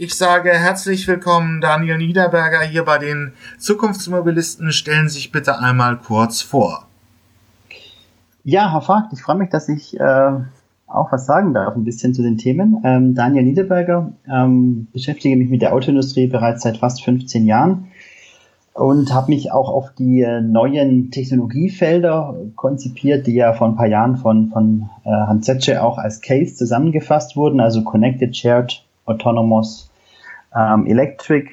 Ich sage herzlich willkommen, Daniel Niederberger hier bei den Zukunftsmobilisten. Stellen Sie sich bitte einmal kurz vor. Ja, Herr Vogt, ich freue mich, dass ich äh, auch was sagen darf, ein bisschen zu den Themen. Ähm, Daniel Niederberger, ähm, beschäftige mich mit der Autoindustrie bereits seit fast 15 Jahren und habe mich auch auf die äh, neuen Technologiefelder konzipiert, die ja vor ein paar Jahren von, von äh, Hans Zetsche auch als Case zusammengefasst wurden, also Connected, Shared, Autonomous, ähm, Electric.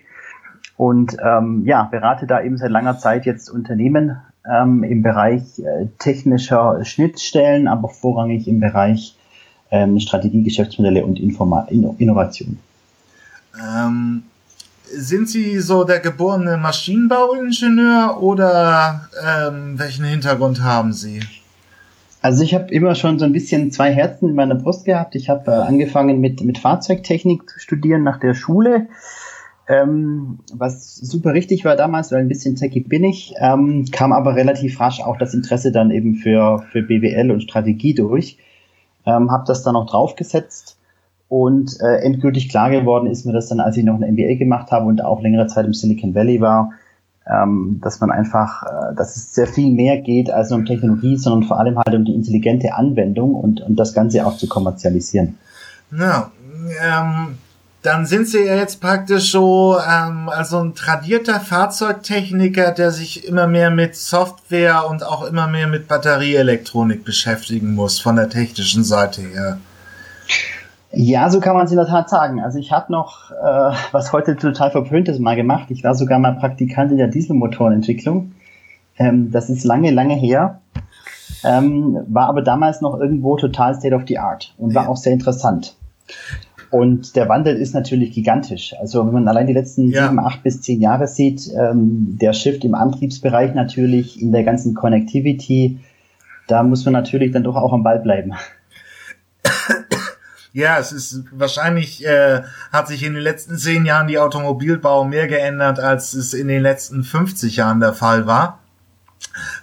Und ähm, ja, berate da eben seit langer Zeit jetzt Unternehmen ähm, im Bereich äh, technischer Schnittstellen, aber vorrangig im Bereich ähm, Strategie, Geschäftsmodelle und Informa Innovation. Ähm, sind Sie so der geborene Maschinenbauingenieur oder ähm, welchen Hintergrund haben Sie? Also ich habe immer schon so ein bisschen zwei Herzen in meiner Brust gehabt. Ich habe äh, angefangen mit, mit Fahrzeugtechnik zu studieren nach der Schule, ähm, was super richtig war damals, weil ein bisschen techy bin ich, ähm, kam aber relativ rasch auch das Interesse dann eben für, für BWL und Strategie durch. Ähm, habe das dann auch draufgesetzt und äh, endgültig klar geworden ist mir das dann, als ich noch ein MBA gemacht habe und auch längere Zeit im Silicon Valley war, ähm, dass man einfach, äh, dass es sehr viel mehr geht als nur um Technologie, sondern vor allem halt um die intelligente Anwendung und, und das Ganze auch zu kommerzialisieren. Ja, ähm, dann sind Sie ja jetzt praktisch so ähm, also ein tradierter Fahrzeugtechniker, der sich immer mehr mit Software und auch immer mehr mit Batterieelektronik beschäftigen muss von der technischen Seite her. Ja, so kann man es in der Tat sagen. Also ich habe noch, äh, was heute total verpönt ist, mal gemacht. Ich war sogar mal Praktikant in der Dieselmotorenentwicklung. Ähm, das ist lange, lange her. Ähm, war aber damals noch irgendwo total State of the Art und war auch sehr interessant. Und der Wandel ist natürlich gigantisch. Also wenn man allein die letzten ja. sieben, acht bis zehn Jahre sieht, ähm, der Shift im Antriebsbereich natürlich, in der ganzen Connectivity, da muss man natürlich dann doch auch am Ball bleiben. Ja, es ist wahrscheinlich äh, hat sich in den letzten zehn Jahren die Automobilbau mehr geändert, als es in den letzten 50 Jahren der Fall war.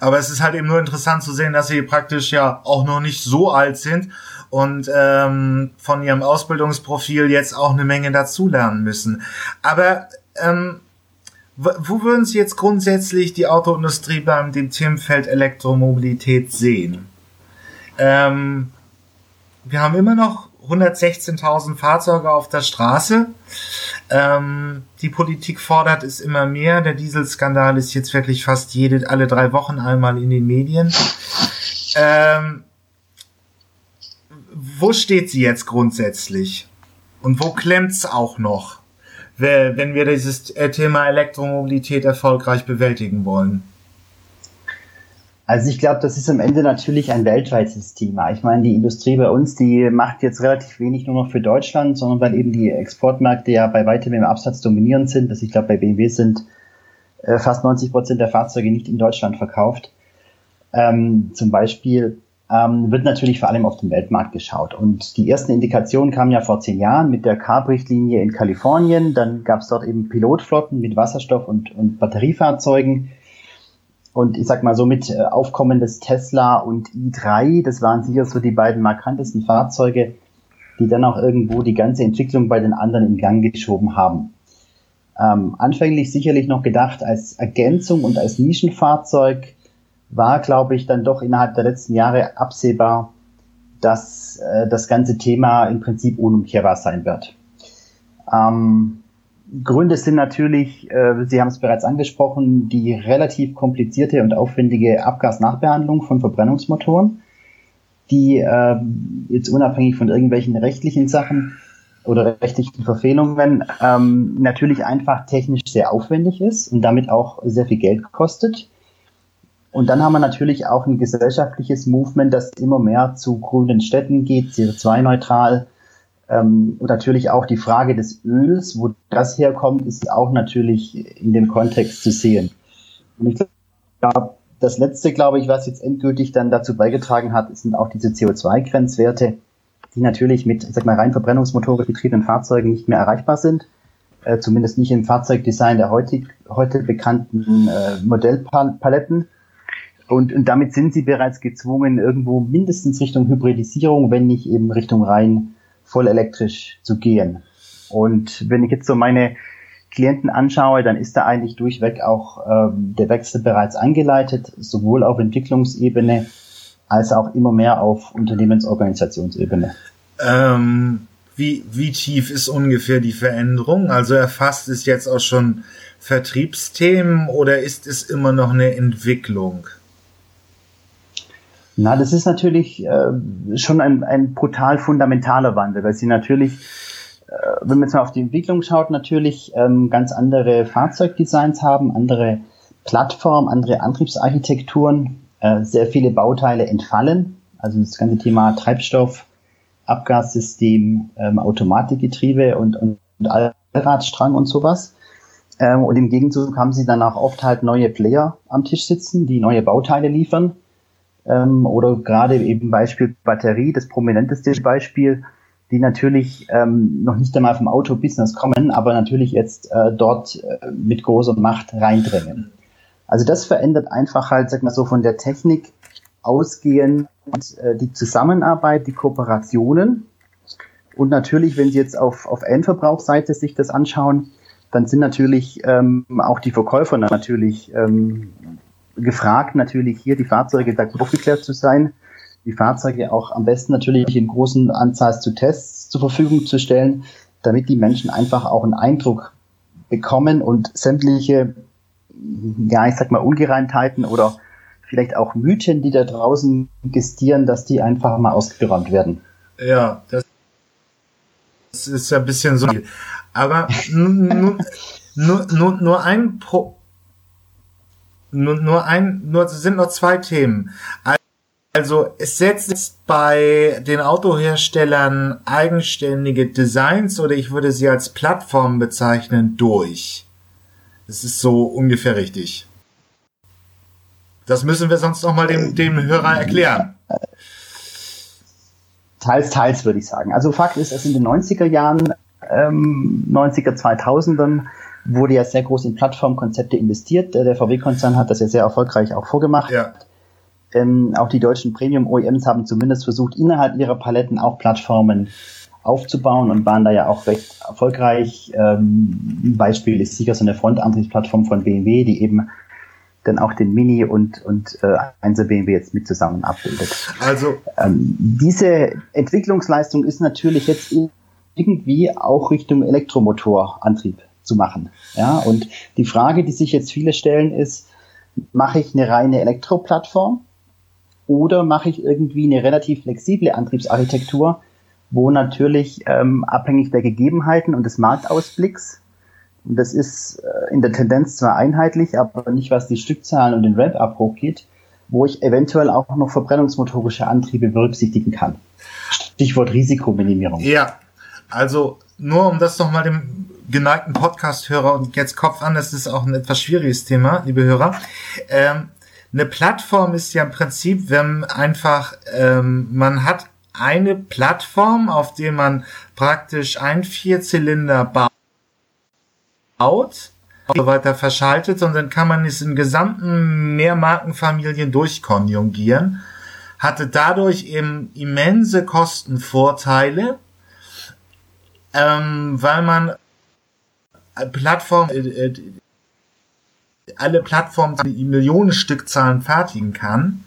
Aber es ist halt eben nur interessant zu sehen, dass sie praktisch ja auch noch nicht so alt sind und ähm, von ihrem Ausbildungsprofil jetzt auch eine Menge dazulernen müssen. Aber ähm, wo würden Sie jetzt grundsätzlich die Autoindustrie beim dem Themenfeld Elektromobilität sehen? Ähm, wir haben immer noch 116.000 Fahrzeuge auf der Straße. Ähm, die Politik fordert es immer mehr. Der Dieselskandal ist jetzt wirklich fast jede, alle drei Wochen einmal in den Medien. Ähm, wo steht sie jetzt grundsätzlich? Und wo klemmt's auch noch, wenn wir dieses äh, Thema Elektromobilität erfolgreich bewältigen wollen? Also ich glaube, das ist am Ende natürlich ein weltweites Thema. Ich meine, die Industrie bei uns, die macht jetzt relativ wenig nur noch für Deutschland, sondern weil eben die Exportmärkte ja bei weitem im Absatz dominierend sind. Also ich glaube, bei BMW sind äh, fast 90 Prozent der Fahrzeuge nicht in Deutschland verkauft. Ähm, zum Beispiel ähm, wird natürlich vor allem auf den Weltmarkt geschaut. Und die ersten Indikationen kamen ja vor zehn Jahren mit der CARB-Richtlinie in Kalifornien. Dann gab es dort eben Pilotflotten mit Wasserstoff- und, und Batteriefahrzeugen und ich sag mal so mit äh, Aufkommen des Tesla und i3, das waren sicher so die beiden markantesten Fahrzeuge, die dann auch irgendwo die ganze Entwicklung bei den anderen in Gang geschoben haben. Ähm, anfänglich sicherlich noch gedacht als Ergänzung und als Nischenfahrzeug, war, glaube ich, dann doch innerhalb der letzten Jahre absehbar, dass äh, das ganze Thema im Prinzip unumkehrbar sein wird. Ähm, Gründe sind natürlich, äh, Sie haben es bereits angesprochen, die relativ komplizierte und aufwendige Abgasnachbehandlung von Verbrennungsmotoren, die äh, jetzt unabhängig von irgendwelchen rechtlichen Sachen oder rechtlichen Verfehlungen ähm, natürlich einfach technisch sehr aufwendig ist und damit auch sehr viel Geld kostet. Und dann haben wir natürlich auch ein gesellschaftliches Movement, das immer mehr zu grünen Städten geht, CO2-neutral, ähm, und natürlich auch die Frage des Öls, wo das herkommt, ist auch natürlich in dem Kontext zu sehen. Und ich glaube, das letzte, glaube ich, was jetzt endgültig dann dazu beigetragen hat, sind auch diese CO2-Grenzwerte, die natürlich mit, ich sag mal, rein verbrennungsmotorisch betriebenen Fahrzeugen nicht mehr erreichbar sind. Äh, zumindest nicht im Fahrzeugdesign der heutig, heute bekannten äh, Modellpaletten. Und, und damit sind sie bereits gezwungen, irgendwo mindestens Richtung Hybridisierung, wenn nicht eben Richtung rein voll elektrisch zu gehen. Und wenn ich jetzt so meine Klienten anschaue, dann ist da eigentlich durchweg auch ähm, der Wechsel bereits eingeleitet, sowohl auf Entwicklungsebene als auch immer mehr auf Unternehmensorganisationsebene. Ähm, wie, wie tief ist ungefähr die Veränderung? Also erfasst es jetzt auch schon Vertriebsthemen oder ist es immer noch eine Entwicklung? Na, das ist natürlich äh, schon ein, ein brutal fundamentaler Wandel, weil sie natürlich, äh, wenn man jetzt mal auf die Entwicklung schaut, natürlich ähm, ganz andere Fahrzeugdesigns haben, andere Plattformen, andere Antriebsarchitekturen, äh, sehr viele Bauteile entfallen. Also das ganze Thema Treibstoff, Abgassystem, ähm, Automatikgetriebe und, und, und Allradstrang und sowas. Ähm, und im Gegenzug haben sie danach oft halt neue Player am Tisch sitzen, die neue Bauteile liefern ähm, oder gerade eben Beispiel Batterie, das prominenteste Beispiel, die natürlich ähm, noch nicht einmal vom Autobusiness kommen, aber natürlich jetzt äh, dort äh, mit großer Macht reindrängen. Also das verändert einfach halt, sag mal so, von der Technik ausgehend äh, die Zusammenarbeit, die Kooperationen. Und natürlich, wenn Sie jetzt auf, auf Endverbrauchsseite sich das anschauen, dann sind natürlich ähm, auch die Verkäufer natürlich ähm, gefragt, natürlich hier die Fahrzeuge da aufgeklärt zu sein, die Fahrzeuge auch am besten natürlich in großen Anzahl zu Tests zur Verfügung zu stellen, damit die Menschen einfach auch einen Eindruck bekommen und sämtliche, ja, ich sag mal, Ungereimtheiten oder vielleicht auch Mythen, die da draußen gestieren, dass die einfach mal ausgeräumt werden. Ja, das ist ja ein bisschen so. Aber nur, nur, nur, nur ein Pro nur, nur ein, nur sind noch zwei Themen. Also es setzt bei den Autoherstellern eigenständige Designs oder ich würde sie als Plattform bezeichnen durch. Das ist so ungefähr richtig. Das müssen wir sonst noch mal dem, dem Hörer erklären. Teils, teils würde ich sagen. Also Fakt ist, dass in den 90er Jahren, ähm, 90er, 2000ern wurde ja sehr groß in Plattformkonzepte investiert. Der VW-Konzern hat das ja sehr erfolgreich auch vorgemacht. Ja. Ähm, auch die deutschen Premium-OEMs haben zumindest versucht, innerhalb ihrer Paletten auch Plattformen aufzubauen und waren da ja auch recht erfolgreich. Ähm, ein Beispiel ist sicher so eine Frontantriebsplattform von BMW, die eben dann auch den Mini und, und äh, 1er BMW jetzt mit zusammen abbildet. Also ähm, diese Entwicklungsleistung ist natürlich jetzt irgendwie auch Richtung Elektromotorantrieb zu machen. Ja, und die Frage, die sich jetzt viele stellen, ist, mache ich eine reine Elektroplattform oder mache ich irgendwie eine relativ flexible Antriebsarchitektur, wo natürlich ähm, abhängig der Gegebenheiten und des Marktausblicks, und das ist äh, in der Tendenz zwar einheitlich, aber nicht was die Stückzahlen und den Ramp-Up geht, wo ich eventuell auch noch verbrennungsmotorische Antriebe berücksichtigen kann. Stichwort Risikominimierung. Ja, also nur um das nochmal dem geneigten Podcast-Hörer und jetzt Kopf an, das ist auch ein etwas schwieriges Thema, liebe Hörer. Ähm, eine Plattform ist ja im Prinzip, wenn einfach ähm, man hat eine Plattform, auf der man praktisch ein Vierzylinder baut, so weiter verschaltet und dann kann man es in gesamten Mehrmarkenfamilien durchkonjugieren, hatte dadurch eben immense Kostenvorteile, ähm, weil man Plattform, äh, äh, alle Plattformen die Millionen Stückzahlen fertigen kann.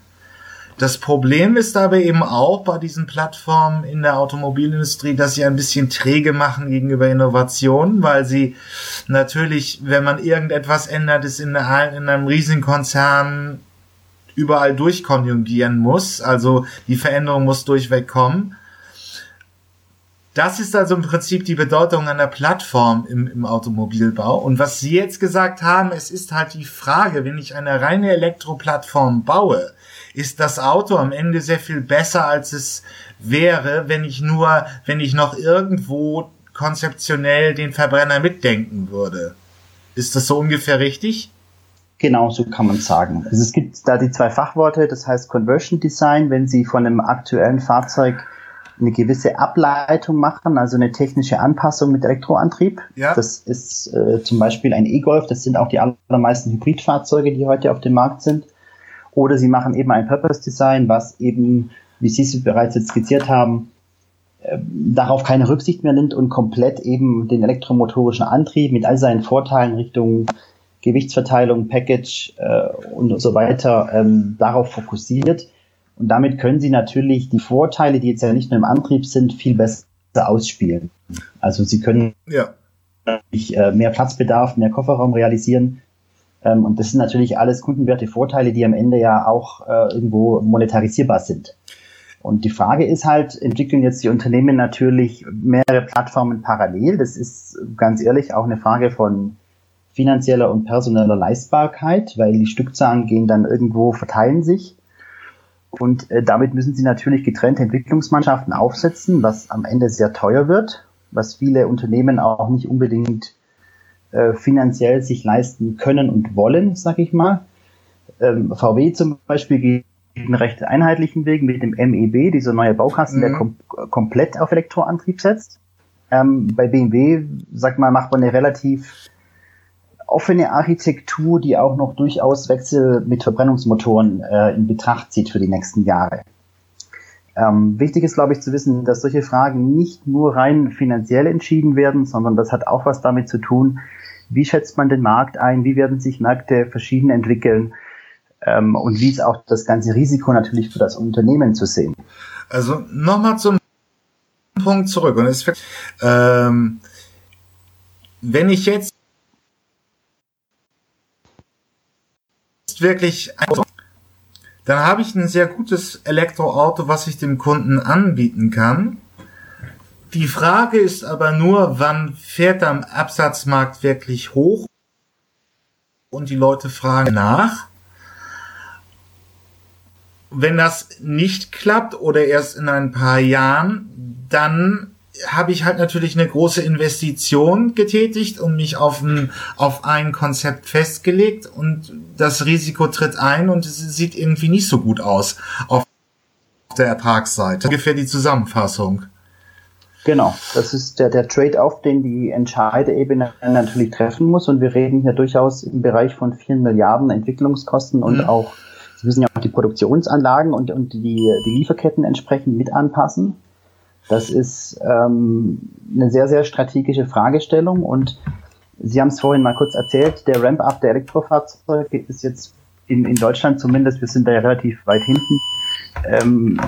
Das Problem ist aber eben auch bei diesen Plattformen in der Automobilindustrie, dass sie ein bisschen träge machen gegenüber Innovationen, weil sie natürlich, wenn man irgendetwas ändert, es in, in einem Riesenkonzern überall durchkonjugieren muss. Also die Veränderung muss durchweg kommen. Das ist also im Prinzip die Bedeutung einer Plattform im, im Automobilbau. Und was Sie jetzt gesagt haben, es ist halt die Frage, wenn ich eine reine Elektroplattform baue, ist das Auto am Ende sehr viel besser, als es wäre, wenn ich nur, wenn ich noch irgendwo konzeptionell den Verbrenner mitdenken würde. Ist das so ungefähr richtig? Genau, so kann man sagen. Also es gibt da die zwei Fachworte, das heißt Conversion Design, wenn Sie von einem aktuellen Fahrzeug eine gewisse Ableitung machen, also eine technische Anpassung mit Elektroantrieb. Ja. Das ist äh, zum Beispiel ein E-Golf, das sind auch die allermeisten Hybridfahrzeuge, die heute auf dem Markt sind. Oder sie machen eben ein Purpose Design, was eben, wie Sie es bereits jetzt skizziert haben, äh, darauf keine Rücksicht mehr nimmt und komplett eben den elektromotorischen Antrieb mit all seinen Vorteilen Richtung Gewichtsverteilung, Package äh, und so weiter ähm, darauf fokussiert. Und damit können sie natürlich die Vorteile, die jetzt ja nicht nur im Antrieb sind, viel besser ausspielen. Also sie können ja. äh, mehr Platzbedarf, mehr Kofferraum realisieren. Ähm, und das sind natürlich alles kundenwerte Vorteile, die am Ende ja auch äh, irgendwo monetarisierbar sind. Und die Frage ist halt, entwickeln jetzt die Unternehmen natürlich mehrere Plattformen parallel? Das ist ganz ehrlich auch eine Frage von finanzieller und personeller Leistbarkeit, weil die Stückzahlen gehen dann irgendwo, verteilen sich. Und äh, damit müssen sie natürlich getrennte Entwicklungsmannschaften aufsetzen, was am Ende sehr teuer wird, was viele Unternehmen auch nicht unbedingt äh, finanziell sich leisten können und wollen, sag ich mal. Ähm, VW zum Beispiel geht einen recht einheitlichen Weg mit dem MEB, dieser neue Baukasten, mhm. der kom komplett auf Elektroantrieb setzt. Ähm, bei BMW, sag mal, macht man eine relativ offene Architektur, die auch noch durchaus Wechsel mit Verbrennungsmotoren äh, in Betracht zieht für die nächsten Jahre. Ähm, wichtig ist, glaube ich, zu wissen, dass solche Fragen nicht nur rein finanziell entschieden werden, sondern das hat auch was damit zu tun, wie schätzt man den Markt ein, wie werden sich Märkte verschieden entwickeln ähm, und wie ist auch das ganze Risiko natürlich für das Unternehmen zu sehen. Also nochmal zum Punkt zurück. Und es, ähm, wenn ich jetzt wirklich dann habe ich ein sehr gutes Elektroauto, was ich dem Kunden anbieten kann. Die Frage ist aber nur, wann fährt am Absatzmarkt wirklich hoch? Und die Leute fragen nach. Wenn das nicht klappt oder erst in ein paar Jahren, dann habe ich halt natürlich eine große Investition getätigt und mich auf ein, auf ein Konzept festgelegt und das Risiko tritt ein und es sieht irgendwie nicht so gut aus auf der Ertragsseite. Ungefähr die Zusammenfassung. Genau, das ist der, der Trade-off, den die Entscheiderebene natürlich treffen muss und wir reden hier durchaus im Bereich von vielen Milliarden Entwicklungskosten und mhm. auch, Sie müssen ja auch die Produktionsanlagen und, und die, die Lieferketten entsprechend mit anpassen. Das ist ähm, eine sehr, sehr strategische Fragestellung und Sie haben es vorhin mal kurz erzählt, der Ramp-up der Elektrofahrzeuge ist jetzt in, in Deutschland zumindest, wir sind da ja relativ weit hinten, ähm,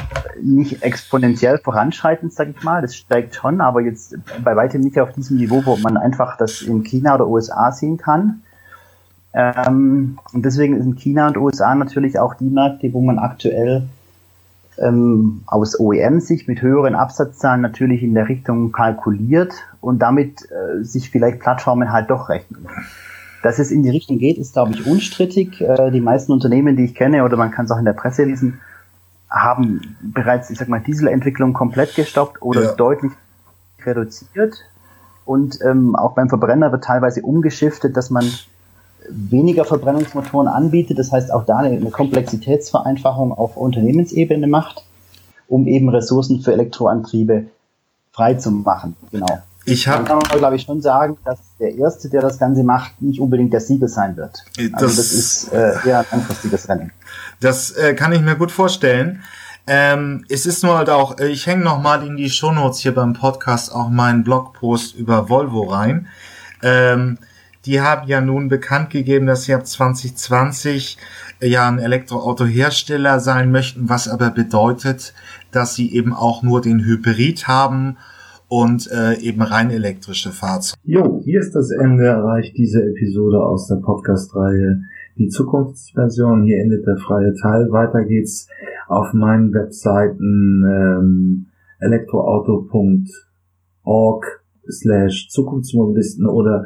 nicht exponentiell voranschreitend, sage ich mal. Das steigt schon, aber jetzt bei weitem nicht auf diesem Niveau, wo man einfach das in China oder USA sehen kann. Ähm, und deswegen sind China und USA natürlich auch die Märkte, wo man aktuell ähm, aus OEM-Sicht mit höheren Absatzzahlen natürlich in der Richtung kalkuliert und damit äh, sich vielleicht Plattformen halt doch rechnen. Dass es in die Richtung geht, ist, glaube ich, unstrittig. Äh, die meisten Unternehmen, die ich kenne, oder man kann es auch in der Presse lesen, haben bereits, ich sag mal, Dieselentwicklung komplett gestoppt oder ja. deutlich reduziert. Und ähm, auch beim Verbrenner wird teilweise umgeschiftet, dass man weniger Verbrennungsmotoren anbietet. Das heißt, auch da eine, Komplexitätsvereinfachung auf Unternehmensebene macht, um eben Ressourcen für Elektroantriebe frei zu machen. Genau. Ich habe, kann man glaube ich schon sagen, dass der erste, der das Ganze macht, nicht unbedingt der Sieger sein wird. Also das, das ist äh, eher ein langfristiges Rennen. Das äh, kann ich mir gut vorstellen. Ähm, es ist nur halt auch, ich hänge noch mal in die Shownotes hier beim Podcast auch meinen Blogpost über Volvo rein. Ähm, die haben ja nun bekannt gegeben, dass sie ab 2020 äh, ja ein Elektroautohersteller sein möchten, was aber bedeutet, dass sie eben auch nur den Hybrid haben und äh, eben rein elektrische Fahrzeuge. Jo, hier ist das Ende erreicht diese Episode aus der Podcast-Reihe Die Zukunftsversion. Hier endet der freie Teil. Weiter geht's auf meinen Webseiten ähm, elektroauto.org slash Zukunftsmobilisten oder